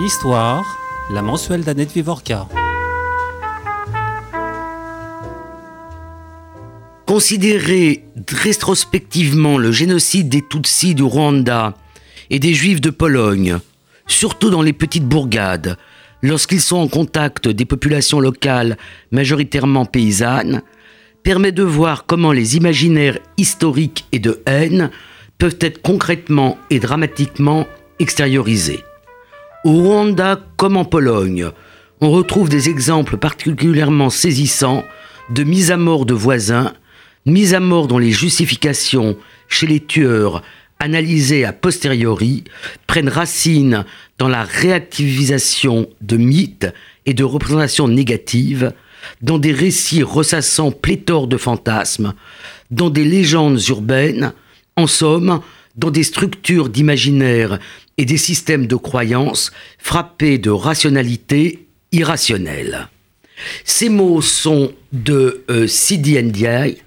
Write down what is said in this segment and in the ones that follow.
Histoire, la mensuelle d'Annette Vivorca. Considérer rétrospectivement le génocide des Tutsis du Rwanda et des Juifs de Pologne, surtout dans les petites bourgades, lorsqu'ils sont en contact des populations locales majoritairement paysannes, permet de voir comment les imaginaires historiques et de haine peuvent être concrètement et dramatiquement extériorisés. Au Rwanda comme en Pologne, on retrouve des exemples particulièrement saisissants de mise à mort de voisins, mise à mort dont les justifications chez les tueurs analysées a posteriori prennent racine dans la réactivisation de mythes et de représentations négatives, dans des récits ressassant pléthore de fantasmes, dans des légendes urbaines, en somme, dans des structures d'imaginaire et des systèmes de croyances frappés de rationalité irrationnelle. Ces mots sont de euh, Sidi Ndiaye,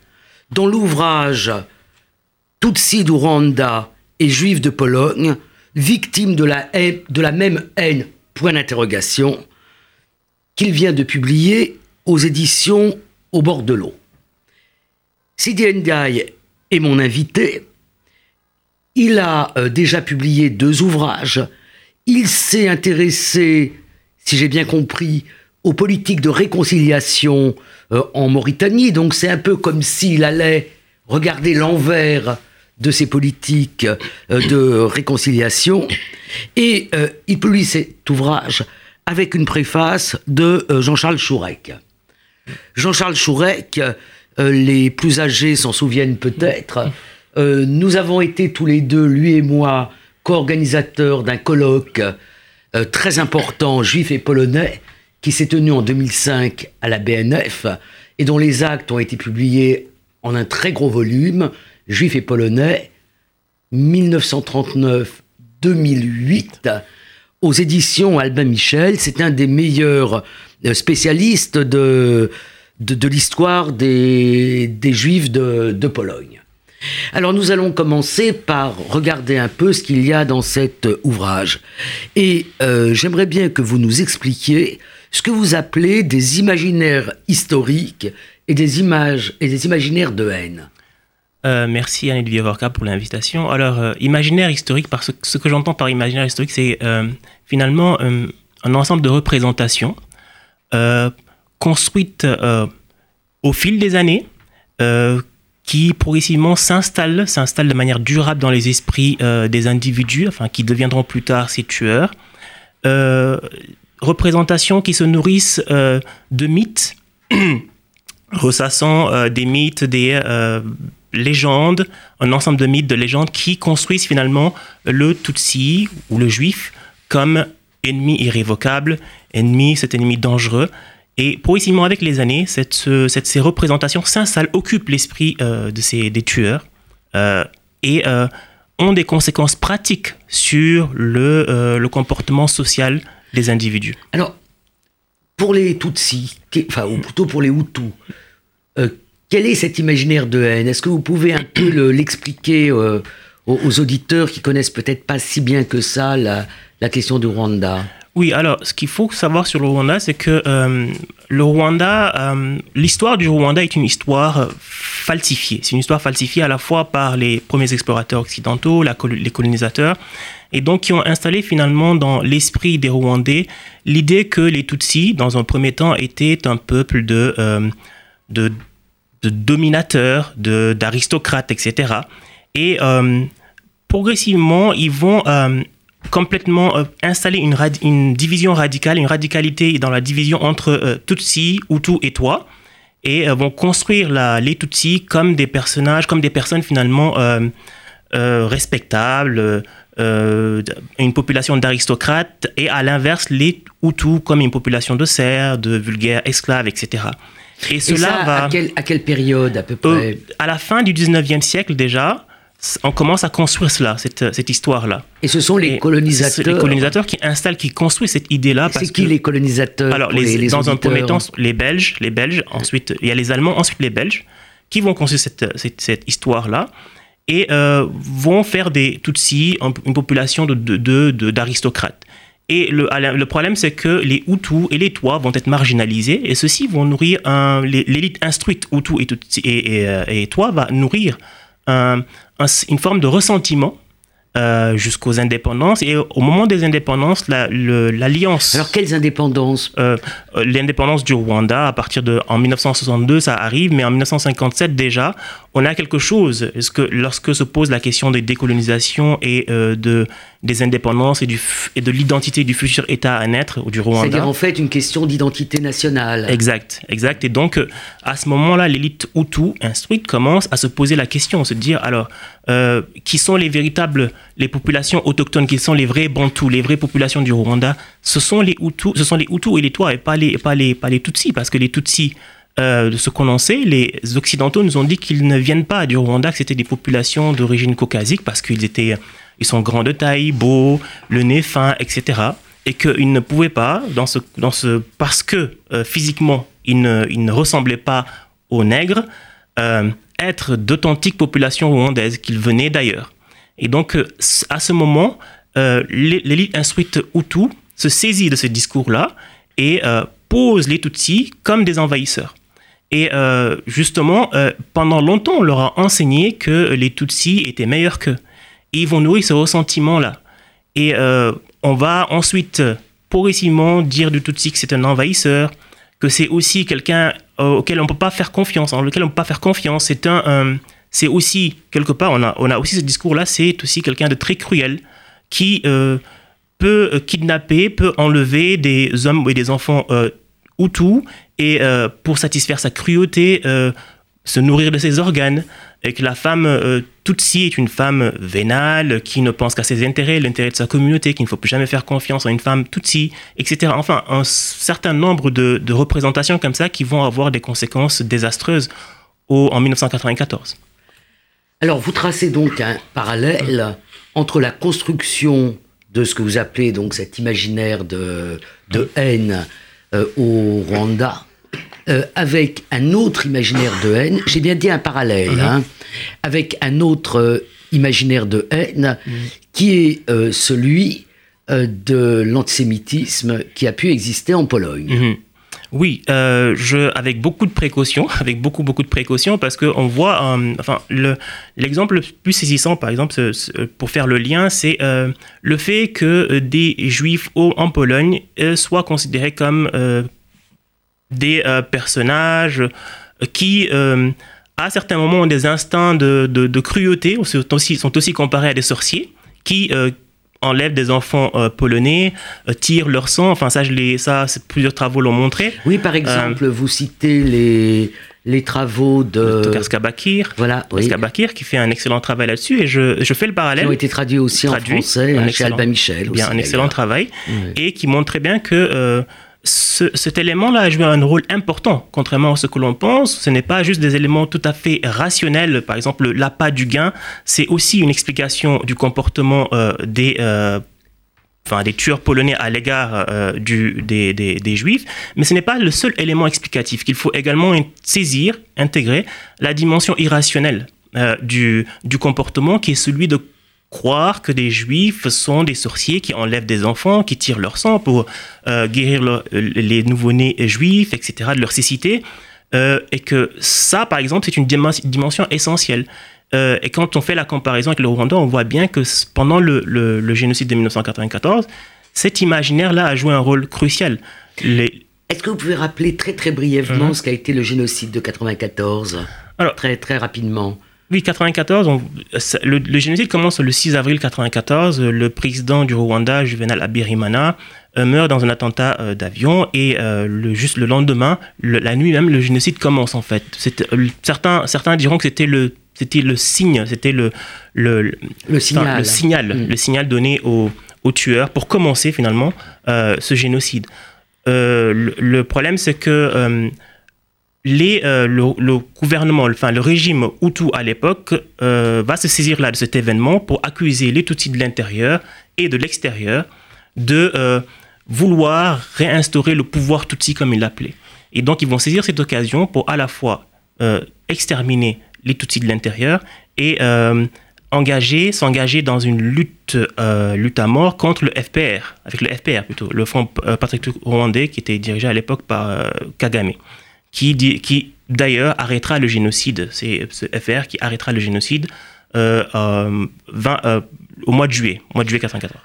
dont l'ouvrage Tutsi du Rwanda et Juifs de Pologne, victimes de la, de la même haine, point d'interrogation, qu'il vient de publier aux éditions Au bord de l'eau. Sidi Ndiaye est mon invité. Il a euh, déjà publié deux ouvrages. Il s'est intéressé, si j'ai bien compris, aux politiques de réconciliation euh, en Mauritanie. Donc c'est un peu comme s'il allait regarder l'envers de ces politiques euh, de réconciliation. Et il publie cet ouvrage avec une préface de Jean-Charles Chourec. Jean-Charles Chourec, les plus âgés s'en souviennent peut-être. Euh, nous avons été tous les deux, lui et moi, co-organisateurs d'un colloque euh, très important, juif et polonais, qui s'est tenu en 2005 à la BNF et dont les actes ont été publiés en un très gros volume, juif et polonais, 1939-2008, aux éditions Albin Michel. C'est un des meilleurs spécialiste de, de, l'histoire des, des, Juifs de, de, Pologne. Alors nous allons commencer par regarder un peu ce qu'il y a dans cet ouvrage. Et euh, j'aimerais bien que vous nous expliquiez ce que vous appelez des imaginaires historiques et des images et des imaginaires de haine. Euh, merci Annette Viavorka pour l'invitation. Alors, euh, imaginaire historique, parce que ce que j'entends par imaginaire historique, c'est finalement un ensemble de représentations euh, construite euh, au fil des années, euh, qui progressivement s'installe, s'installe de manière durable dans les esprits des individus, enfin qui deviendront plus tard ces tueurs. représentations qui se nourrissent de mythes, ressassant des mythes, des légendes, un ensemble de mythes, de légendes qui construisent finalement le Tutsi ou le Juif comme ennemi irrévocable, ennemi, cet ennemi dangereux. Et progressivement, avec les années, cette, ces représentations s'installent, occupent l'esprit euh, de ces, des tueurs euh, et euh, ont des conséquences pratiques sur le, le, comportement social des individus. Alors, pour les Tutsis, enfin, ou plutôt pour les Hutus, quel est cet imaginaire de haine? Est-ce que vous pouvez un peu l'expliquer aux, aux, auditeurs qui connaissent peut-être pas si bien que ça la, la question du Rwanda? Oui, alors ce qu'il faut savoir sur le Rwanda, c'est que euh, le Rwanda, euh, l'histoire du Rwanda est une histoire euh, falsifiée. C'est une histoire falsifiée à la fois par les premiers explorateurs occidentaux, les colonisateurs, et donc qui ont installé finalement dans l'esprit des Rwandais l'idée que les Tutsis, dans un premier temps, étaient un peuple de, dominateurs, d'aristocrates, etc. Et progressivement, ils vont complètement euh, installer une, une, division radicale, une radicalité dans la division entre euh, Tutsi, Hutu et toi, et euh, vont construire la, les Tutsis comme des personnages, comme des personnes finalement respectables, une population d'aristocrates, et à l'inverse, les Hutus comme une population de serfs, de vulgaires esclaves, etc. Et, cela va... À quelle, à quelle période à peu près? À la fin du 19e siècle déjà, on commence à construire cela, cette, cette histoire-là. Et ce sont les colonisateurs. Les colonisateurs qui installent, qui construisent cette idée-là. C'est qui les colonisateurs Alors, les, dans un premier temps, les Belges, les Belges, ensuite il y a les Allemands, ensuite les Belges, qui vont construire cette, cette, histoire-là et euh, vont faire des Tutsis une population d'aristocrates. De, de, Et le, le problème, c'est que les Hutus et les Toits vont être marginalisés et ceux-ci vont nourrir l'élite instruite Hutu et, et, et, et Toits va nourrir un, une forme de ressentiment euh, jusqu'aux indépendances. Et au moment des indépendances, l'alliance. Alors, quelles indépendances? euh, euh, L'indépendance du Rwanda, à partir de. En 1962, ça arrive, mais en 1957 déjà, on a quelque chose. Est-ce que lorsque se pose la question des décolonisations et de, des indépendances et, du, et de l'identité du futur État à naître du Rwanda? C'est-à-dire en fait une question d'identité nationale. Exact, exact. Et donc, à ce moment-là, l'élite Hutu instruite commence à se poser la question, se dire alors, euh, qui sont les véritables, les populations autochtones, qui sont les vrais Bantous, les vraies populations du Rwanda, ce sont les Hutus, ce sont les Hutus et les Toits, et pas les, pas les, pas les Tutsis, parce que les Tutsis, euh, de ce qu'on en sait, les Occidentaux nous ont dit qu'ils ne viennent pas du Rwanda, que c'était des populations d'origine caucasique, parce qu'ils étaient, ils sont grands de taille, beaux, le nez fin, etc. Et qu'ils ne pouvaient pas, dans ce, dans ce, parce que euh, physiquement, ils ne, ils ne ressemblaient pas aux nègres, euh, être d'authentiques populations rwandaises, qu'ils venaient d'ailleurs. Et donc, à ce moment, l'élite instruite Hutu se saisit de ce discours-là et pose les Tutsis comme des envahisseurs. Et euh, justement, euh, pendant longtemps, on leur a enseigné que les Tutsis étaient meilleurs qu'eux. Et ils vont nourrir ce ressentiment-là. Et euh, on va ensuite progressivement dire du Tutsi que c'est un envahisseur, que c'est aussi quelqu'un auquel on ne peut pas faire confiance, en lequel on ne peut pas faire confiance. C'est un, aussi, quelque part, on a, on a aussi ce discours-là, c'est aussi quelqu'un de très cruel qui peut kidnapper, peut enlever des hommes et des enfants Hutus et euh, pour satisfaire sa cruauté, euh, se nourrir de ses organes. Et que la femme euh, Tutsi est une femme vénale, qui ne pense qu'à ses intérêts, l'intérêt de sa communauté, qu'il ne faut plus jamais faire confiance à une femme Tutsi, etc. Enfin, un certain nombre de, représentations comme ça qui vont avoir des conséquences désastreuses en 1994. Alors, vous tracez donc un parallèle entre la construction de ce que vous appelez donc cet imaginaire de, haine au Rwanda euh, avec un autre imaginaire de haine. J'ai bien dit un parallèle, Mhm. hein, avec un autre euh, imaginaire de haine qui est euh, celui euh, de l'antisémitisme qui a pu exister en Pologne. Mhm. Oui, euh, je, avec beaucoup de précautions, avec beaucoup beaucoup de précautions, parce qu'on voit, euh, enfin, le, l'exemple le plus saisissant, par exemple, pour faire le lien, c'est euh, le fait que des juifs en Pologne soient considérés comme des personnages qui, à certains moments, ont des instincts de, cruauté, sont sont aussi comparés à des sorciers, qui euh, enlèvent des enfants euh, polonais, euh, tirent leur sang. Enfin, ça, je l'ai, ça, plusieurs travaux l'ont montré. Oui, par exemple, vous citez les, les travaux de... Tokarska Bakir, Voilà, oui, Bakir, qui fait un excellent travail là-dessus, et je, je fais le qui parallèle. ont été traduits aussi Traduits, en français hein, chez Albin Michel. bien aussi, un excellent travail, Oui. et qui montre très bien que euh, ce- cet élément-là a joué un rôle important, contrairement à ce que l'on pense. Ce n'est pas juste des éléments tout à fait rationnels. Par exemple, l'appât du gain, c'est aussi une explication du comportement euh, des, euh, enfin, des tueurs polonais à l'égard euh, des, des- juifs. Mais ce n'est pas le seul élément explicatif qu'il faut également saisir, intégrer la dimension irrationnelle du, du comportement qui est celui de croire que des juifs sont des sorciers qui enlèvent des enfants, qui tirent leur sang pour euh, guérir le- les nouveau-nés juifs, etc., de leur cécité. Euh, et que ça, par exemple, c'est une dimen- dimension essentielle. Euh, et quand on fait la comparaison avec le Rwanda, on voit bien que pendant le, le- le génocide de 1994, cet imaginaire-là a joué un rôle crucial. Les, Est-ce que vous pouvez rappeler très très brièvement Mhm. ce qu'a été le génocide de 94 Alors- Très très rapidement. Oui, 94, on- ça- le, le génocide commence le 6 avril 94. Le président du Rwanda, Juvenal Abirimana, euh, meurt dans un attentat euh, d'avion et euh, le, juste le lendemain, le- la nuit même, le génocide commence en fait. Euh, certains, certains diront que c'était le, c'était le signe, c'était le, signal. le signal, Mm. le signal donné aux, aux tueurs pour commencer finalement ce génocide. Le, problème, c'est que euh, le, gouvernement, enfin le régime Hutu à l'époque, euh, va se saisir là de cet événement pour accuser les Tutsis de l'intérieur et de l'extérieur de euh, vouloir réinstaurer le pouvoir Tutsi comme il l'appelait. Et donc ils vont saisir cette occasion pour à la fois exterminer les Tutsis de l'intérieur et engager, s'engager dans une lutte, lutte à mort contre le FPR, avec le FPR plutôt, le Front patriotique rwandais qui était dirigé à l'époque par Kagame, qui, qui d'ailleurs arrêtera le génocide. C'est ce FPR qui arrêtera le génocide euh, euh, 20, euh, au mois de juillet, mois de juillet 94.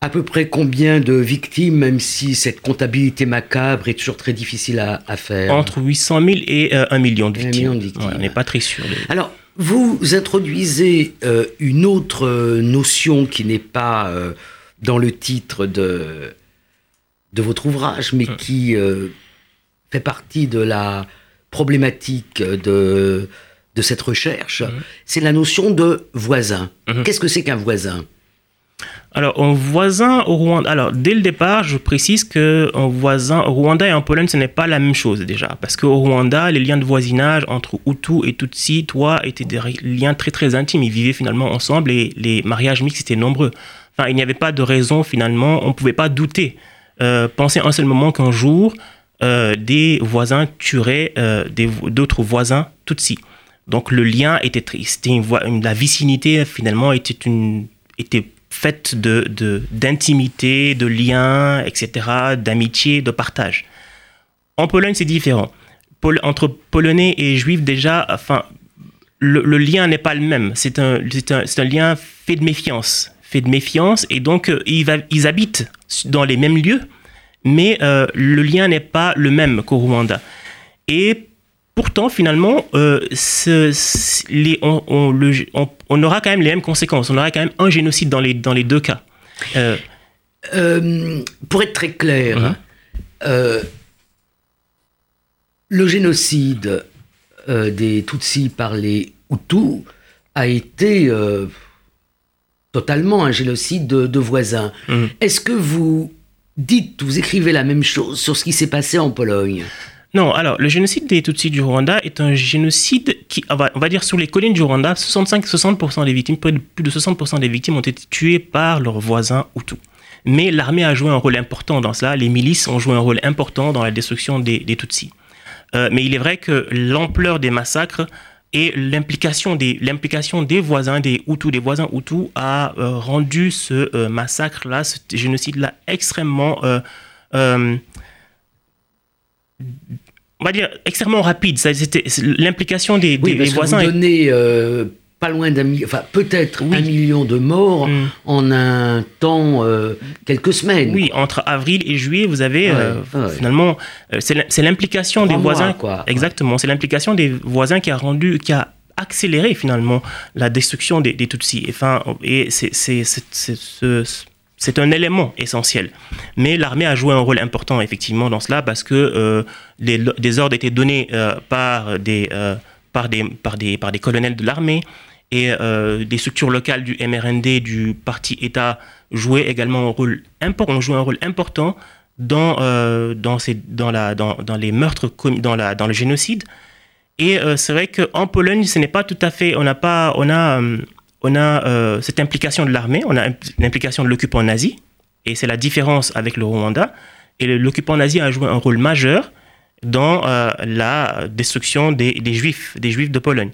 À peu près combien de victimes, même si cette comptabilité macabre est toujours très difficile à, à faire? Entre 800 000 et euh, 1 million de victimes. million de victimes. Ouais, on n'est pas très sûr. de- Alors, vous introduisez une autre notion qui n'est pas dans le titre de, de votre ouvrage, mais qui euh, fait partie de la problématique de, de cette recherche. C'est la notion de voisin. Mhm. Qu'est-ce que c'est qu'un voisin? Alors, un voisin au Rwanda. Alors, dès le départ, je précise que un voisin au Rwanda et en Pologne, ce n'est pas la même chose déjà. Parce qu'au Rwanda, les liens de voisinage entre Hutu et Tutsi, toi, étaient des liens très très intimes. Ils vivaient finalement ensemble et les mariages mixtes étaient nombreux. Enfin, il n'y avait pas de raison finalement. On ne pouvait pas douter. Euh, penser un seul moment qu'un jour, euh, des voisins tueraient euh, d'autres voisins Tutsi. Donc le lien était une- la vicinité finalement était une était faite de de- d'intimité, de, liens, etc., d'amitié, de partage. En Pologne, c'est différent. Entre Polonais et Juifs, déjà, enfin, le, lien n'est pas le même. C'est un, un, lien fait de méfiance. Fait de méfiance, et donc euh, ils habitent dans les mêmes lieux, mais euh, le lien n'est pas le même qu'au Rwanda. Et pourtant, finalement, euh, ce- ce- les- on, on- le- on- on aura quand même les mêmes conséquences. On aura quand même un génocide dans les, dans les deux cas. Euh, Pour être très clair, euh, le génocide des Tutsis par les Hutus a été totalement un génocide de, de voisins. Mhm. Est-ce que vous dites, vous écrivez la même chose sur ce qui s'est passé en Pologne Non, alors le génocide des Tutsis du Rwanda est un génocide qui, on va, on va dire, sur les collines du Rwanda, 65-60% des victimes, plus de 60% des victimes ont été tuées par leurs voisins Hutus. Mais l'armée a joué un rôle important dans cela, les milices ont joué un rôle important dans la destruction des, des Tutsis. Euh, mais il est vrai que l'ampleur des massacres et l'implication des, l'implication des voisins, des Hutus, des voisins Hutus, a euh, rendu ce euh, massacre-là, ce génocide-là extrêmement... euh, euh, on va dire extrêmement rapide. C'était l'implication des, des- Oui, des parce que voisins. vous est- donnez pas loin d'un million, enfin peut-être Oui. un million de morts Mm. en un temps, euh, quelques semaines. Oui, entre avril et juillet, vous avez Ouais, euh, ouais. finalement, euh, c'est l'im- c'est l'implication des mois, voisins. quoi. Exactement, c'est l'implication des voisins qui a rendu, qui a accéléré finalement la destruction des, des Tutsis. Enfin, et c'est c'est- c'est- c'est ce- c'est un élément essentiel. Mais l'armée a joué un rôle important effectivement dans cela parce que euh, des, des ordres étaient donnés euh, par, des, euh, par, des, par, des, par des colonels de l'armée et euh, des structures locales du MRND, du parti État, jouaient également un rôle important, ont joué un rôle important dans, euh, dans, ces, dans, la, dans, dans les meurtres, dans, la, dans le génocide. Et euh, c'est vrai qu'en Pologne, ce n'est pas tout à fait. On a, pas, on a, on a cette implication de l'armée, on a l'implication de l'occupant nazi, et c'est la différence avec le Rwanda. Et l'occupant nazi a joué un rôle majeur dans la destruction des, des juifs, des juifs de Pologne.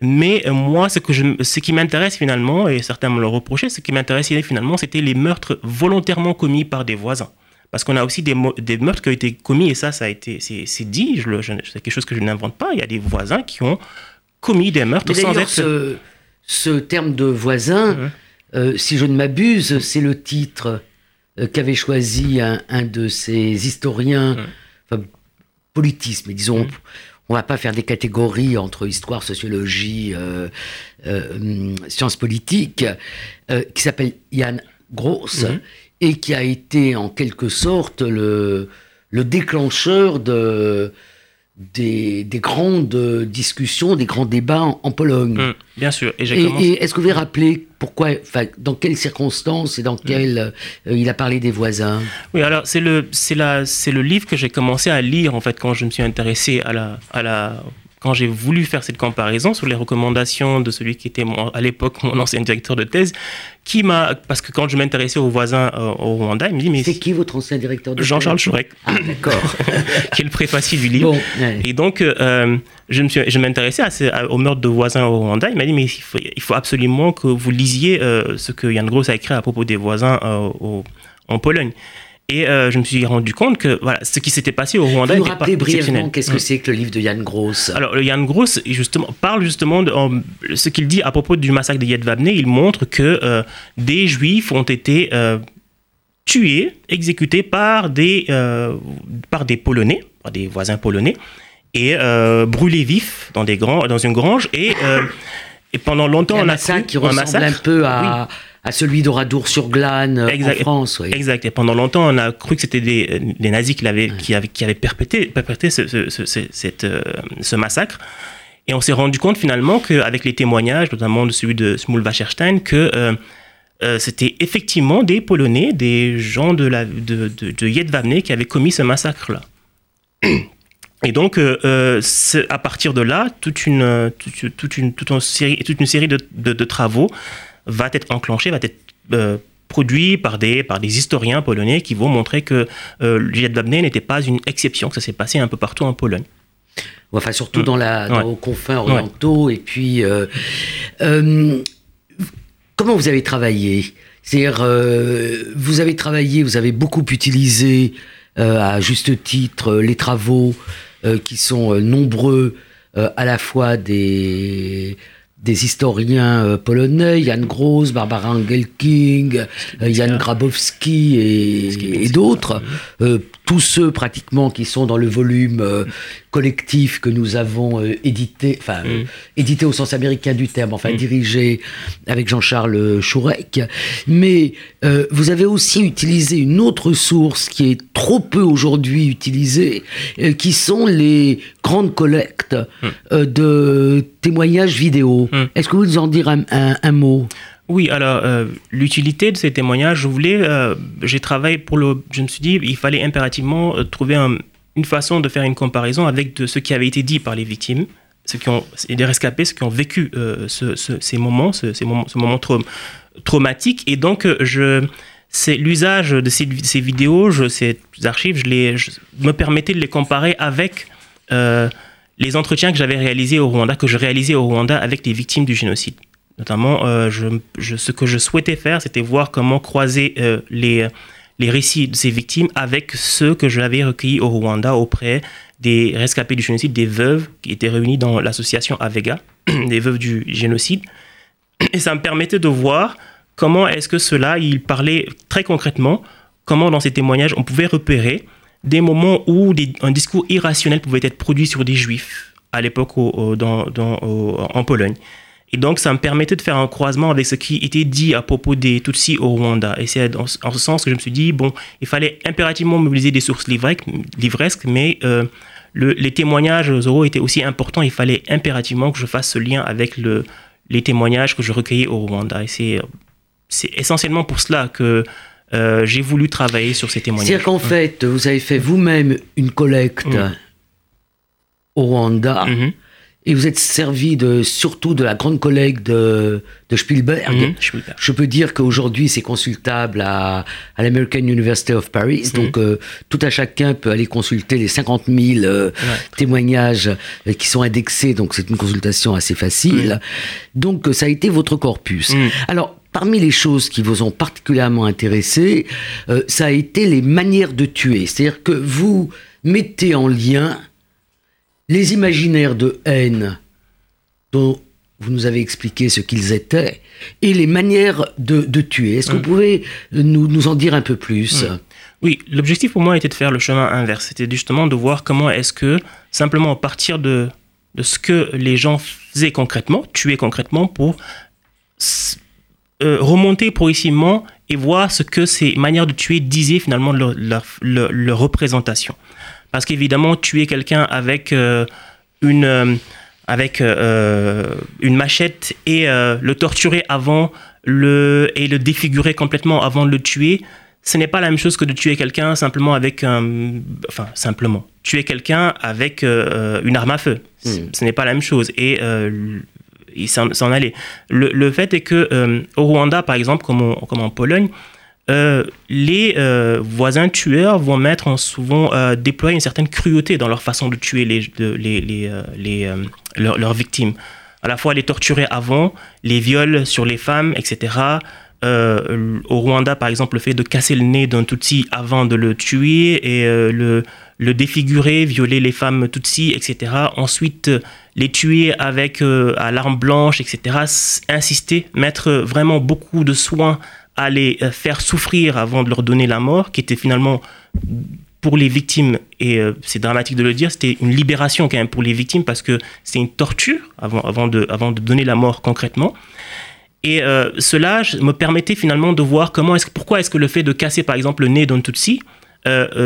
Mais euh, moi, ce, que je, ce qui m'intéresse finalement, et certains me le reprochaient, ce qui m'intéressait finalement, c'était les meurtres volontairement commis par des voisins. Parce qu'on a aussi des, meurtres qui ont été commis, et ça, ça a été, c'est dit, c'est quelque chose que je n'invente pas. Il y a des voisins qui ont commis des meurtres Mais sans être. ce, ce terme de voisin, euh, si je ne m'abuse, c'est le titre euh, qu'avait choisi un, un de ces historiens, enfin, politisme, mais disons. On va pas faire des catégories entre histoire, sociologie, euh, euh, hum, sciences politiques, euh, qui s'appelle Yann Gross, Mhm. et qui a été en quelque sorte le, le déclencheur de, des, des grandes discussions, des grands débats en, en Pologne. Hum, bien sûr. Et Et, commencé. et est-ce que vous pouvez rappeler pourquoi, dans quelles circonstances et dans quelles euh, il a parlé des voisins? Oui, alors c'est le, c'est la, c'est le livre que j'ai commencé à lire en fait quand je me suis intéressé à la, à la, quand j'ai voulu faire cette comparaison sur les recommandations de celui qui était à l'époque mon ancien directeur de thèse, qui m'a parce que quand je m'intéressais aux voisins euh, au Rwanda, il me dit mais c'est qui votre ancien directeur de Jean-Charles Chourek, ah, d'accord, qui est le préfacier du livre. Et donc euh, je me suis, je m'intéressais au meurtre de voisins au Rwanda. Il m'a dit mais il faut, absolument que vous lisiez euh, ce que Yann Gross a écrit à propos des voisins en Pologne. Et euh, je me suis rendu compte que voilà, ce qui s'était passé au Rwanda Vous nous rappelez brièvement qu'est-ce que mm. c'est que le livre de Yann Gross? Alors, le Yann Gross justement, parle justement de ce qu'il dit à propos du massacre de Yedvabne. Il montre que euh, des Juifs ont été euh, tués, exécutés par des, par des Polonais, par des voisins polonais, et brûlés vifs dans, des grands, dans une grange. Et, et pendant longtemps, on a cru, qui ressemble un, massacre, un peu à à celui d'Oradour-sur-Glane euh, en France. Exact. Et pendant longtemps, on a cru que c'était des, les nazis qui, avaient, qui, avaient, qui avaient perpétré, ce, ce, cette, euh, ce, massacre. Et on s'est rendu compte finalement qu'avec les témoignages, notamment de celui de Smul Wasserstein, que euh, c'était effectivement des Polonais, des gens de, la, de, de, de qui avaient commis ce massacre-là. Et donc, à partir de là, toute une, toute, toute une, toute une série, toute une série de, de travaux va être enclenché, va être euh, produit par des, par des historiens polonais qui vont montrer que euh, Babné n'était pas une exception, que ça s'est passé un peu partout en Pologne. Enfin, surtout mm. dans, la, dans aux confins orientaux. Et puis, euh, euh, comment vous avez travaillé? C'est-à-dire, vous avez travaillé, vous avez beaucoup utilisé, à juste titre, les travaux qui sont nombreux, à la fois des des historiens euh, polonais, Jan Gross, Barbara Engelking, euh, Jan Grabowski et, d'autres, euh, tous ceux pratiquement qui sont dans le volume collectif que nous avons édité, enfin mm. édité au sens américain du terme, enfin mm. dirigé avec Jean-Charles Chourec. Mais vous avez aussi utilisé une autre source qui est trop peu aujourd'hui utilisée, qui sont les grandes collectes mm. de témoignages vidéo. Est-ce que vous nous en dire un, mot? Oui, alors euh, l'utilité de ces témoignages, je voulais, euh, j'ai travaillé pour le, je me suis dit, il fallait impérativement euh, trouver une façon de faire une comparaison avec de ce qui avait été dit par les victimes, ceux qui ont, des rescapés, ceux qui ont vécu ces moments, ce, ces moments, ce moment traumatique. Et donc, je, c'est l'usage de ces, vidéos, je, ces archives, je, les, me permettais de les comparer avec les entretiens que j'avais réalisés au Rwanda, que je réalisais au Rwanda avec les victimes du génocide. Notamment, euh, ce que je souhaitais faire, c'était voir comment croiser euh, les, les récits de ces victimes avec ceux que j'avais recueillis au Rwanda auprès des rescapés du génocide, des veuves qui étaient réunies dans l'association Avega, des veuves du génocide. Et ça me permettait de voir comment est-ce que cela, il parlait très concrètement, comment dans ces témoignages on pouvait repérer des moments où un discours irrationnel pouvait être produit sur des juifs à l'époque en Pologne. Et donc, ça me permettait de faire un croisement avec ce qui était dit à propos des Tutsis au Rwanda. Et c'est en, ce sens que je me suis dit, bon, il fallait impérativement mobiliser des sources livresques, mais euh, les témoignages oraux étaient aussi importants. Il fallait impérativement que je fasse ce lien avec le, les témoignages que je recueillais au Rwanda. Et c'est essentiellement pour cela que euh, j'ai voulu travailler sur ces témoignages. C'est-à-dire qu'en fait, vous avez fait vous-même une collecte mm. au Rwanda. Mm-hmm. Et vous êtes servi de, surtout de la grande collecte de, de Spielberg. Mm-hmm. Je peux dire qu'aujourd'hui, c'est consultable à, à l'American University of Paris. Mm-hmm. Donc, euh, tout à chacun peut aller consulter les 50 000 euh, témoignages qui sont indexés. Donc, c'est une consultation assez facile. Donc, ça a été votre corpus. Mm. Alors, Parmi les choses qui vous ont particulièrement intéressé, euh, ça a été les manières de tuer. C'est-à-dire que vous mettez en lien les imaginaires de haine dont vous nous avez expliqué ce qu'ils étaient et les manières de, tuer. Est-ce que vous pouvez nous, nous, en dire un peu plus? Oui, l'objectif pour moi était de faire le chemin inverse. C'était justement de voir comment est-ce que, simplement à partir de, de ce que les gens faisaient concrètement, tuer concrètement pour euh, remonter progressivement et voir ce que ces manières de tuer disaient finalement leur, leur, représentation. Parce qu'évidemment, tuer quelqu'un avec euh, une, euh, avec, une machette et le torturer avant le, et le défigurer complètement avant de le tuer, ce n'est pas la même chose que de tuer quelqu'un simplement avec un. Enfin, simplement. Tuer quelqu'un avec euh, une arme à feu. Hmm. Ce n'est pas la même chose. Et. Euh, il s'en allait. Le, le, fait est que euh, au Rwanda, par exemple, comme, on, comme en Pologne, euh, les euh, voisins tueurs vont mettre en souvent euh, déployer une certaine cruauté dans leur façon de tuer les, leurs, victimes. À la fois les torturer avant, les viols sur les femmes, etc. Au Rwanda, par exemple, le fait de casser le nez d'un Tutsi avant de le tuer et le, le défigurer, violer les femmes Tutsi, etc. Ensuite, les tuer avec à l'arme blanche, etc. Insister, mettre vraiment beaucoup de soins à les euh, faire souffrir avant de leur donner la mort, qui était finalement pour les victimes, et euh, c'est dramatique de le dire, c'était une libération quand même pour les victimes parce que c'est une torture avant, avant, de, avant de donner la mort concrètement. Et euh, cela me permettait finalement de voir comment est-ce, pourquoi est-ce que le fait de casser par exemple le nez d'un Tutsi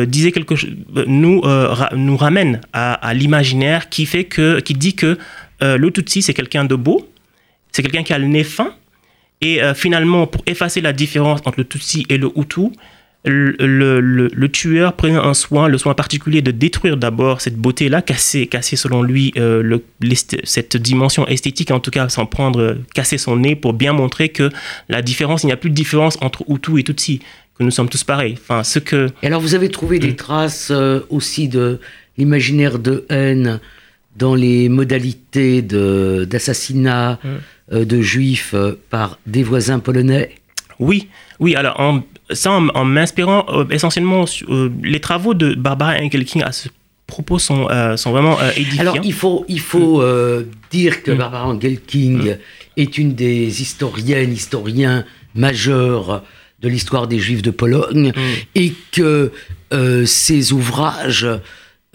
disait quelque chose, nous, nous ramène à, à l'imaginaire qui fait que, qui dit que le Tutsi c'est quelqu'un de beau, c'est quelqu'un qui a le nez fin, et euh, finalement pour effacer la différence entre le Tutsi et le Hutu, le, le- le- tueur prenait un soin, le soin particulier de détruire d'abord cette beauté-là, casser, casser selon lui euh, cette dimension esthétique, en tout cas s'en prendre, euh, casser son nez pour bien montrer que la différence, il n'y a plus de différence entre Hutu et Tutsi, que nous sommes tous pareils. Enfin, ce que Et alors, vous avez trouvé des traces euh, aussi de l'imaginaire de haine dans les modalités d'assassinat Mm. euh, de juifs euh, par des voisins polonais Oui, oui. Alors, en, ça, en, en m'inspirant euh, essentiellement, euh, les travaux de Barbara Engelking à ce propos sont, euh, sont vraiment édifiants. Alors, il faut, il faut euh, dire que Mm. Barbara Engelking est une des historiennes, historiens majeurs de l'histoire des Juifs de Pologne et que ses ouvrages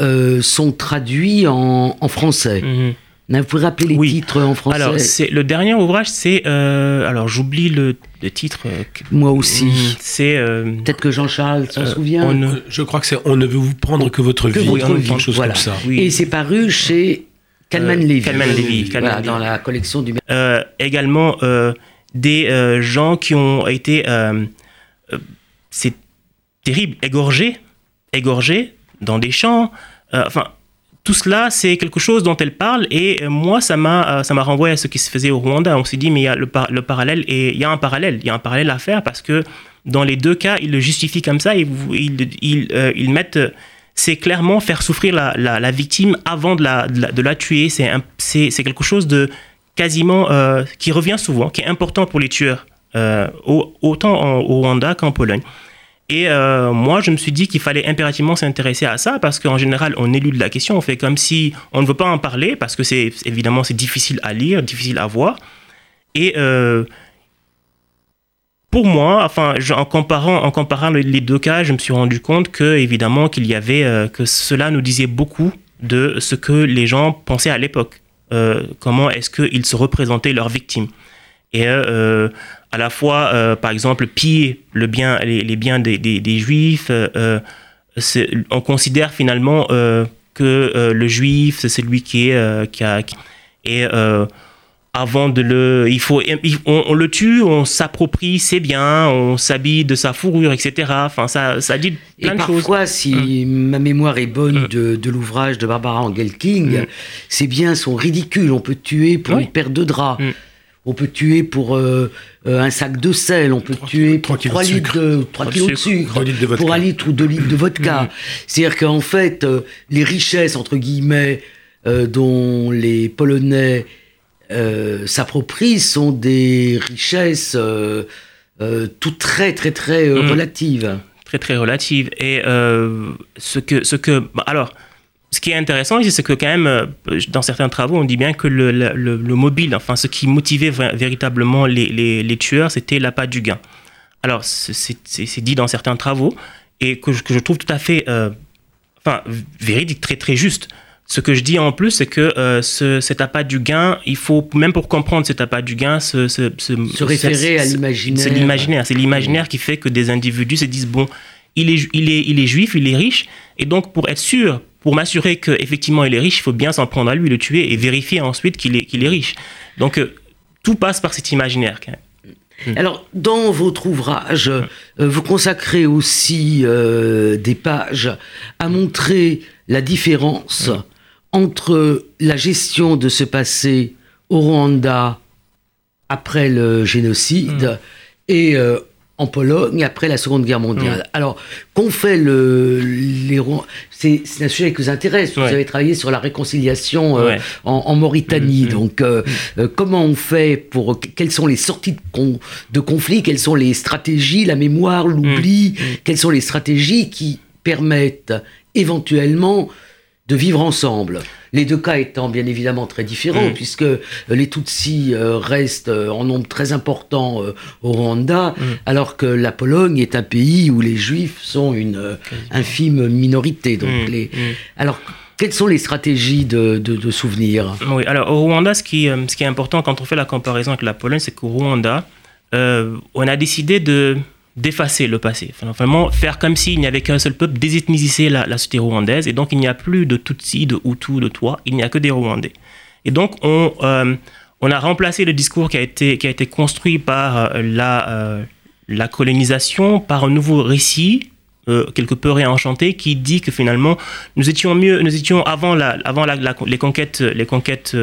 euh, sont traduits en, en français. Mhm. Vous pouvez rappeler les Oui. titres en français Alors, c'est le dernier ouvrage, c'est euh, alors j'oublie le, le titre. euh, Moi aussi. Mm, C'est euh, Peut-être que Jean-Charles s'en euh, souvient. ne- Je crois que c'est On ne veut vous prendre que votre Que vie, votre quelque vie, chose voilà. comme ça. oui. Et c'est paru chez Kalman Euh, Levy. Kalman Levy, Kalman Voilà, Levy. dans la collection du. euh, également euh, des euh, gens qui ont été, euh, euh, c'est terrible, égorgés, égorgés dans des champs. Euh, enfin, tout cela, c'est quelque chose dont elle parle et euh, moi, ça m'a, euh, ça m'a renvoyé à ce qui se faisait au Rwanda. On s'est dit, mais il y a le, par- le parallèle et il y a un parallèle, il y a un parallèle à faire parce que dans les deux cas, ils le justifient comme ça et ils, ils, ils mettent c'est clairement faire souffrir la, la, victime avant de la, de la, tuer. C'est, c'est, quelque chose de quasiment qui revient souvent, qui est important pour les tueurs, au- autant au Rwanda qu'en Pologne. Et euh, moi, je me suis dit qu'il fallait impérativement s'intéresser à ça parce qu'en général, on élude la question, on fait comme si on ne veut pas en parler parce que c'est évidemment c'est difficile à lire, difficile à voir. Et euh, pour moi, en comparant, en comparant le- les deux cas, je me suis rendu compte que évidemment qu'il y avait euh, que cela nous disait beaucoup de ce que les gens pensaient à l'époque. Comment est-ce qu'ils se représentaient leurs victimes à la fois, euh, par exemple, piller le bien, les, les biens des, des- des juifs. euh, euh, on considère finalement euh, que le juif, c'est celui qui est qui a qui- et avant de le, il faut, il- on, on le tue, on s'approprie ses biens, on s'habille de sa fourrure, etc. Enfin, ça, ça dit Et plein de choses. parfois, si ma mémoire est bonne de, de l'ouvrage de Barbara Engelking, Mm. ces biens sont ridicules. On peut tuer pour Oui. une paire de draps. On peut tuer pour euh, euh, un sac de sel, on peut tuer pour kilos 3 de litres de, 3 de kilos de sucre, de pour un litre ou 2 litres de vodka. Mm. C'est-à-dire qu'en fait, euh, les richesses, entre guillemets, euh, dont les Polonais s'approprient sont des richesses toutes très, très, très Mm. relatives. très très relative. Et ce que, ce que, bah, alors, ce qui est intéressant ici, c'est que quand même, euh, dans certains travaux, on dit bien que le, le, le- le mobile, enfin, ce qui motivait véritablement les, les, les tueurs, c'était l'appât du gain. Alors, c'est- dit dans certains travaux et que je, que je trouve tout à fait, euh, enfin, véridique, très très juste. Ce que je dis en plus, c'est que euh, ce, cet appât du gain, il faut, même pour comprendre cet appât du gain, se, se, Se référer à se- l'imaginaire. C'est l'imaginaire. C'est l'imaginaire qui fait que des individus se disent bon, il est, il est, il est juif, il est riche, et donc pour être sûr, pour m'assurer qu'effectivement il est riche, il faut bien s'en prendre à lui, le tuer et vérifier ensuite qu'il est, qu'il est riche. Donc euh, tout passe par cet imaginaire. quand même. Alors, dans votre ouvrage, euh, vous consacrez aussi euh, des pages à montrer la différence entre la gestion de ce passé au Rwanda après le génocide et euh, en Pologne après la Seconde Guerre mondiale. Alors, qu'ont fait le, les C'est un sujet qui vous intéresse. Vous avez travaillé sur la réconciliation euh, Ouais. en, en Mauritanie. Mm, mm. Donc, euh, euh, comment on fait pour quelles sont les sorties de, con- de conflits? Quelles sont les stratégies, la mémoire, l'oubli? Quelles sont les stratégies qui permettent éventuellement de vivre ensemble Les deux cas étant bien évidemment très différents, Mm. puisque euh, les Tutsis euh, restent euh, en nombre très important au Rwanda, Mm. alors que la Pologne est un pays où les Juifs sont une infime minorité. Donc, Mm, les... alors, quelles sont les stratégies de, de, de souvenirs? Oui, alors au Rwanda, ce qui, ce qui est important quand on fait la comparaison avec la Pologne, c'est qu'au Rwanda, euh, on a décidé de d'effacer le passé. Enfin, vraiment faire comme s'il n'y avait qu'un seul peuple, désethniser la, la société rwandaise, et donc il n'y a plus de Tutsi, de Hutu, de toi, il n'y a que des Rwandais. Et donc on, euh, on a remplacé le discours qui a été, qui a été construit par euh, la, euh, la colonisation par un nouveau récit quelque peu réenchanté qui dit que finalement nous étions mieux, nous étions avant la, avant la, les conquêtes, les conquêtes,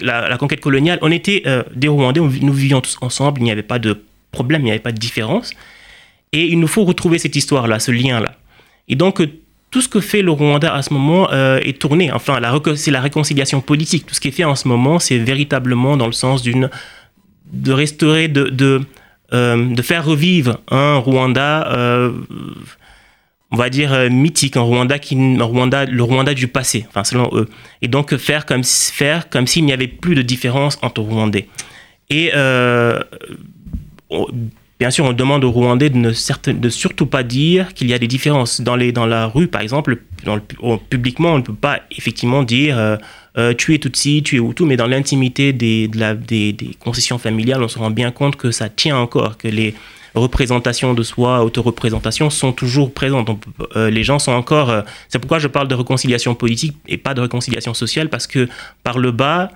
la, conquête coloniale, on était des Rwandais, on nous vivions tous ensemble, il n'y avait pas de problème, il n'y avait pas de différence, et il nous faut retrouver cette histoire-là, ce lien-là. Et donc euh, tout ce que fait le Rwanda à ce moment euh, est tourné. Enfin, c'est la réconciliation politique. Tout ce qui est fait en ce moment, c'est véritablement dans le sens d'une de restaurer, de, de, euh, de faire revivre un Rwanda, on va dire, mythique, un Rwanda, qui, un Rwanda, le Rwanda du passé, enfin, selon eux. Et donc faire comme, faire comme s'il n'y avait plus de différence entre Rwandais. Et bien sûr, on demande aux Rwandais de ne surtout pas dire qu'il y a des différences. Dans, la rue, par exemple, dans publiquement, on ne peut pas effectivement dire euh, euh, tu es Tutsi, tu es Hutu, mais dans l'intimité des, concessions familiales, on se rend bien compte que ça tient encore, que les représentations de soi, auto-représentations sont toujours présentes. Euh, les gens sont encore... euh, c'est pourquoi je parle de réconciliation politique et pas de réconciliation sociale, parce que par le bas,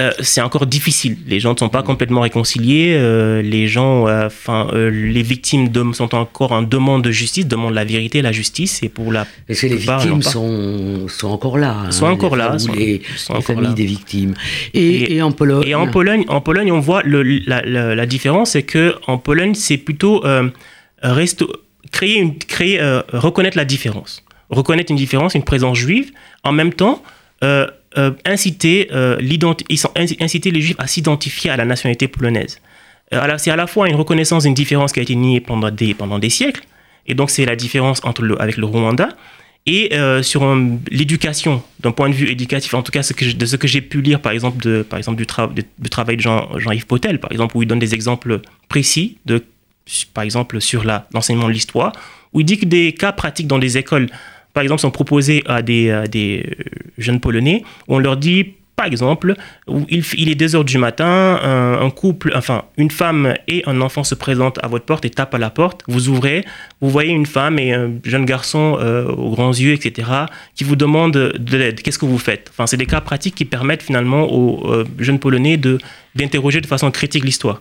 euh, c'est encore difficile. Les gens ne sont pas complètement réconciliés. euh, les gens, euh, enfin, euh, les victimes de- sont encore en demande de justice, demandent la vérité, la justice. Et pour la Parce que les victimes sont, sont encore là. hein, Sont encore les- là, sont- les, sont les encore familles là. des victimes. Et, Et- et en Pologne. Et en Pologne, en Pologne, on voit le, la, la- la différence, c'est que en Pologne, c'est plutôt resto- créer, une, créer reconnaître la différence, reconnaître une différence, une présence juive, en même temps euh, euh, inciter, euh, ils sont- inci- inciter les juifs à s'identifier à la nationalité polonaise. Euh, alors, c'est à la fois une reconnaissance d'une différence qui a été niée pendant des, pendant des siècles, et donc c'est la différence entre le, avec le Rwanda, et sur l'éducation, d'un point de vue éducatif, en tout cas de ce que j'ai pu lire, par exemple, de, par exemple du, de- travail de Jean- Jean-Yves Potel, par exemple, où il donne des exemples précis, de, par exemple, sur l'enseignement de l'histoire, où il dit que des cas pratiques dans des écoles, par exemple, sont proposés à des, euh, jeunes Polonais, où on leur dit, par exemple, où il, est 2 heures du matin, un, couple, enfin, une femme et un enfant se présentent à votre porte et tapent à la porte. Vous ouvrez, vous voyez une femme et un jeune garçon euh, aux grands yeux, etc., qui vous demande de l'aide. Qu'est-ce que vous faites? Enfin, c'est des cas pratiques qui permettent finalement aux euh, jeunes Polonais de d'interroger de façon critique l'histoire.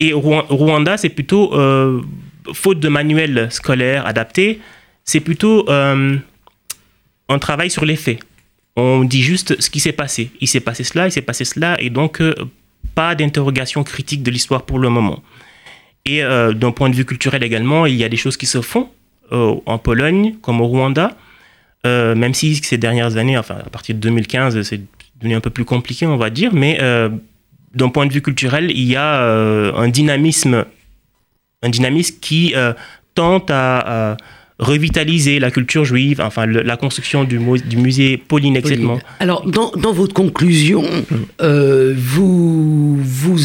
Et au Rwan- au Rwanda, c'est plutôt, faute de manuels scolaires adaptés, c'est plutôt euh, un travail sur les faits. On dit juste ce qui s'est passé. Il s'est passé cela, il s'est passé cela, et donc euh, pas d'interrogation critique de l'histoire pour le moment. Et euh, d'un point de vue culturel également, il y a des choses qui se font euh, en Pologne comme au Rwanda, même si ces dernières années, enfin à partir de 2015, c'est devenu un peu plus compliqué, on va dire, mais d'un point de vue culturel, il y a un dynamisme, un dynamisme qui tente à revitaliser la culture juive, enfin le- la construction du, musée Pauline, etc. Alors, dans, dans votre conclusion, euh, vous, vous,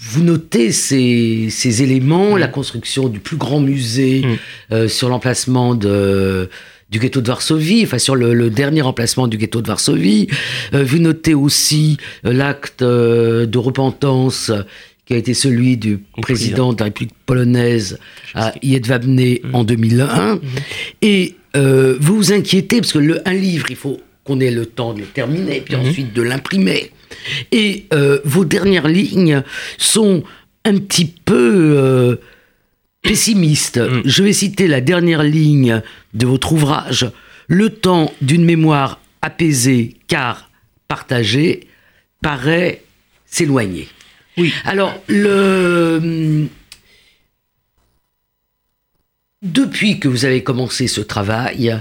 vous notez ces, ces éléments, la construction du plus grand musée Mm. euh, sur l'emplacement de du ghetto de Varsovie, enfin sur le, le dernier emplacement du ghetto de Varsovie. Euh, vous notez aussi l'acte de repentance qui a été celui du président de la République polonaise à Jedwabne en 2001. Et euh, vous vous inquiétez, parce que le, un livre, il faut qu'on ait le temps de le terminer, puis ensuite de l'imprimer. Et euh, vos dernières lignes sont un petit peu euh, pessimistes. Mm. Je vais citer la dernière ligne de votre ouvrage. Le temps d'une mémoire apaisée car partagée paraît s'éloigner. Oui. Alors, depuis que vous avez commencé ce travail,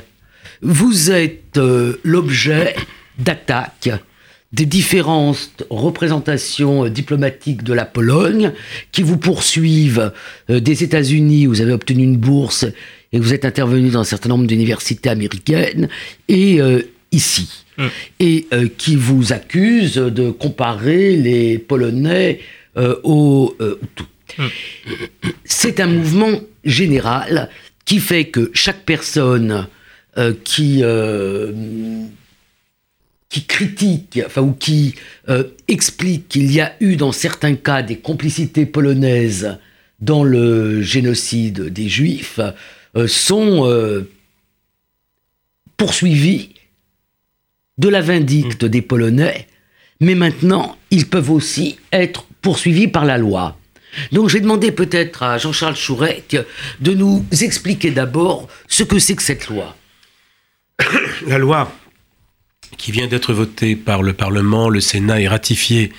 vous êtes euh, l'objet d'attaques des différentes représentations euh, diplomatiques de la Pologne qui vous poursuivent euh, des États-Unis, vous avez obtenu une bourse et vous êtes intervenu dans un certain nombre d'universités américaines et ici. Mm. Et euh, qui vous accusent de comparer les Polonais euh, aux euh, Hutus. C'est un mouvement général qui fait que chaque personne euh, qui qui critique, enfin, ou qui euh, explique qu'il y a eu dans certains cas des complicités polonaises dans le génocide des Juifs, euh, sont euh, poursuivis de la vindicte des Polonais, mais maintenant, ils peuvent aussi être poursuivis par la loi. Donc j'ai demandé peut-être à Jean-Charles Chourec de nous expliquer d'abord ce que c'est que cette loi. La loi qui vient d'être votée par le Parlement, le Sénat et ratifiée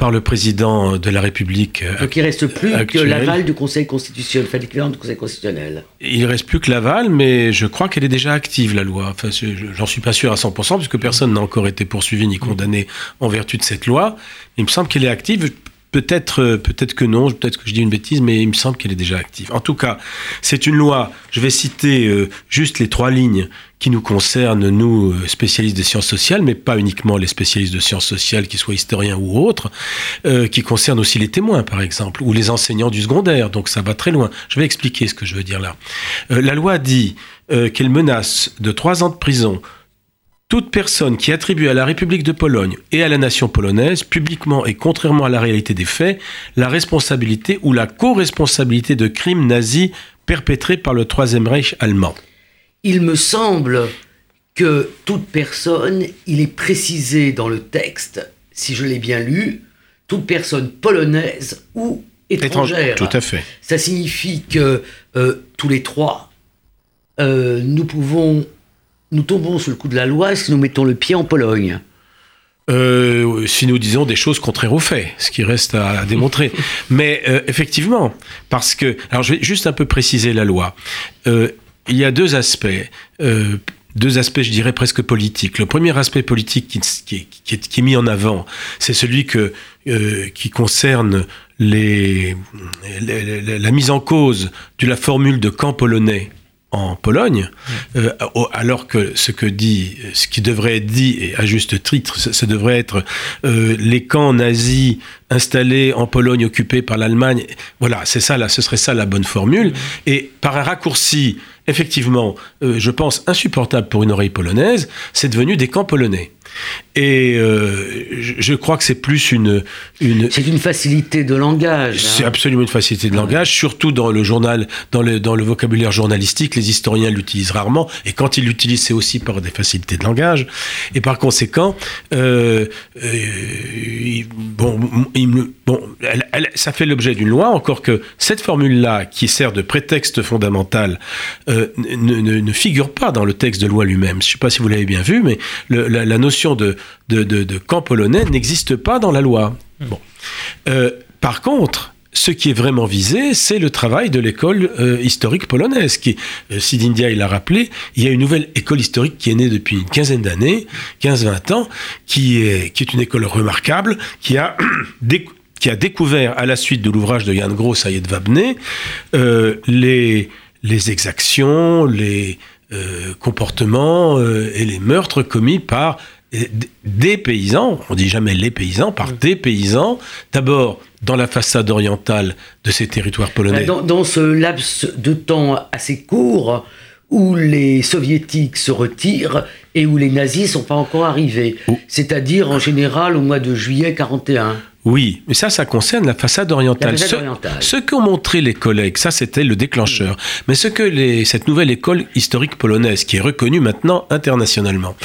par le président de la République. euh, Donc il reste plus que l'aval du Conseil constitutionnel, enfin l'équivalent du Conseil constitutionnel. Il reste plus que l'aval, mais je crois qu'elle est déjà active, la loi. Enfin, je- j'en suis pas sûr à 100%, puisque personne n'a encore été poursuivi ni condamné en vertu de cette loi. Il me semble qu'elle est active. Peut-être, euh, peut-être que non, peut-être que je dis une bêtise, mais il me semble qu'elle est déjà active. En tout cas, c'est une loi. Je vais citer euh, juste les trois lignes qui nous concernent, nous, euh, spécialistes des sciences sociales, mais pas uniquement les spécialistes de sciences sociales, qu'ils soient historiens ou autres, qui concernent aussi les témoins, par exemple, ou les enseignants du secondaire. Donc ça va très loin. Je vais expliquer ce que je veux dire là. La loi dit qu'elle menace de trois ans de prison toute personne qui attribue à la République de Pologne et à la nation polonaise, publiquement et contrairement à la réalité des faits, la responsabilité ou la co-responsabilité de crimes nazis perpétrés par le Troisième Reich allemand. Il me semble que toute personne, il est précisé dans le texte, si je l'ai bien lu, toute personne polonaise ou étrangère. Tout à fait. Ça signifie que euh, tous les trois, euh, nous pouvons, nous tombons sous le coup de la loi si nous mettons le pied en Pologne. Euh, si nous disons des choses contraires aux faits, ce qui reste à, à démontrer. Mais euh, effectivement, parce que, alors je vais juste un peu préciser la loi. Euh, il y a deux aspects. deux aspects, je dirais, presque politiques. Le premier aspect politique qui, qui est- qui est, qui est mis en avant, c'est celui que, qui concerne les, les- les- la mise en cause de la formule de camp polonais en Pologne, euh, alors que ce que dit, ce qui devrait être dit, et à juste titre, ça, ça devrait être euh, les camps nazis installés en Pologne occupés par l'Allemagne. Voilà, c'est ça, là, ce serait ça la bonne formule. Et par un raccourci, effectivement, euh, je pense insupportable pour une oreille polonaise, c'est devenu des camps polonais. Et euh, je, crois que c'est plus une, une, C'est une facilité de langage. c'est hein. absolument une facilité de langage, surtout dans le journal, dans le, dans le vocabulaire journalistique. Les historiens l'utilisent rarement, et quand ils l'utilisent, c'est aussi par des facilités de langage. Et par conséquent, euh, euh, bon, il me- bon, elle- elle- ça fait l'objet d'une loi, encore que cette formule-là, qui sert de prétexte fondamental, ne, ne- ne figure pas dans le texte de loi lui-même. Je ne sais pas si vous l'avez bien vu, mais le- la, la notion de, de, de- de camp polonais n'existe pas dans la loi. Bon. Euh, par contre, ce qui est vraiment visé, c'est le travail de l'école euh, historique polonaise. Qui, euh, Sid India, il l'a rappelé, il y a une nouvelle école historique qui est née depuis une quinzaine d'années, 15-20 ans, qui est, qui est une école remarquable, qui a, qui a découvert, à la suite de l'ouvrage de Jan Gross de Wabné, euh, les, les exactions, les comportements et les meurtres commis par des paysans, on dit jamais les paysans, par des paysans, d'abord dans la façade orientale de ces territoires polonais. Dans, dans ce laps de temps assez court où les soviétiques se retirent et où les nazis sont pas encore arrivés. Oh. C'est-à-dire en général au mois de juillet 41. Oui, mais ça, ça concerne la façade orientale. La façade ce, orientale. ce qu'ont montré les collègues, ça c'était le déclencheur. Mais ce que les- cette nouvelle école historique polonaise, qui est reconnue maintenant internationalement,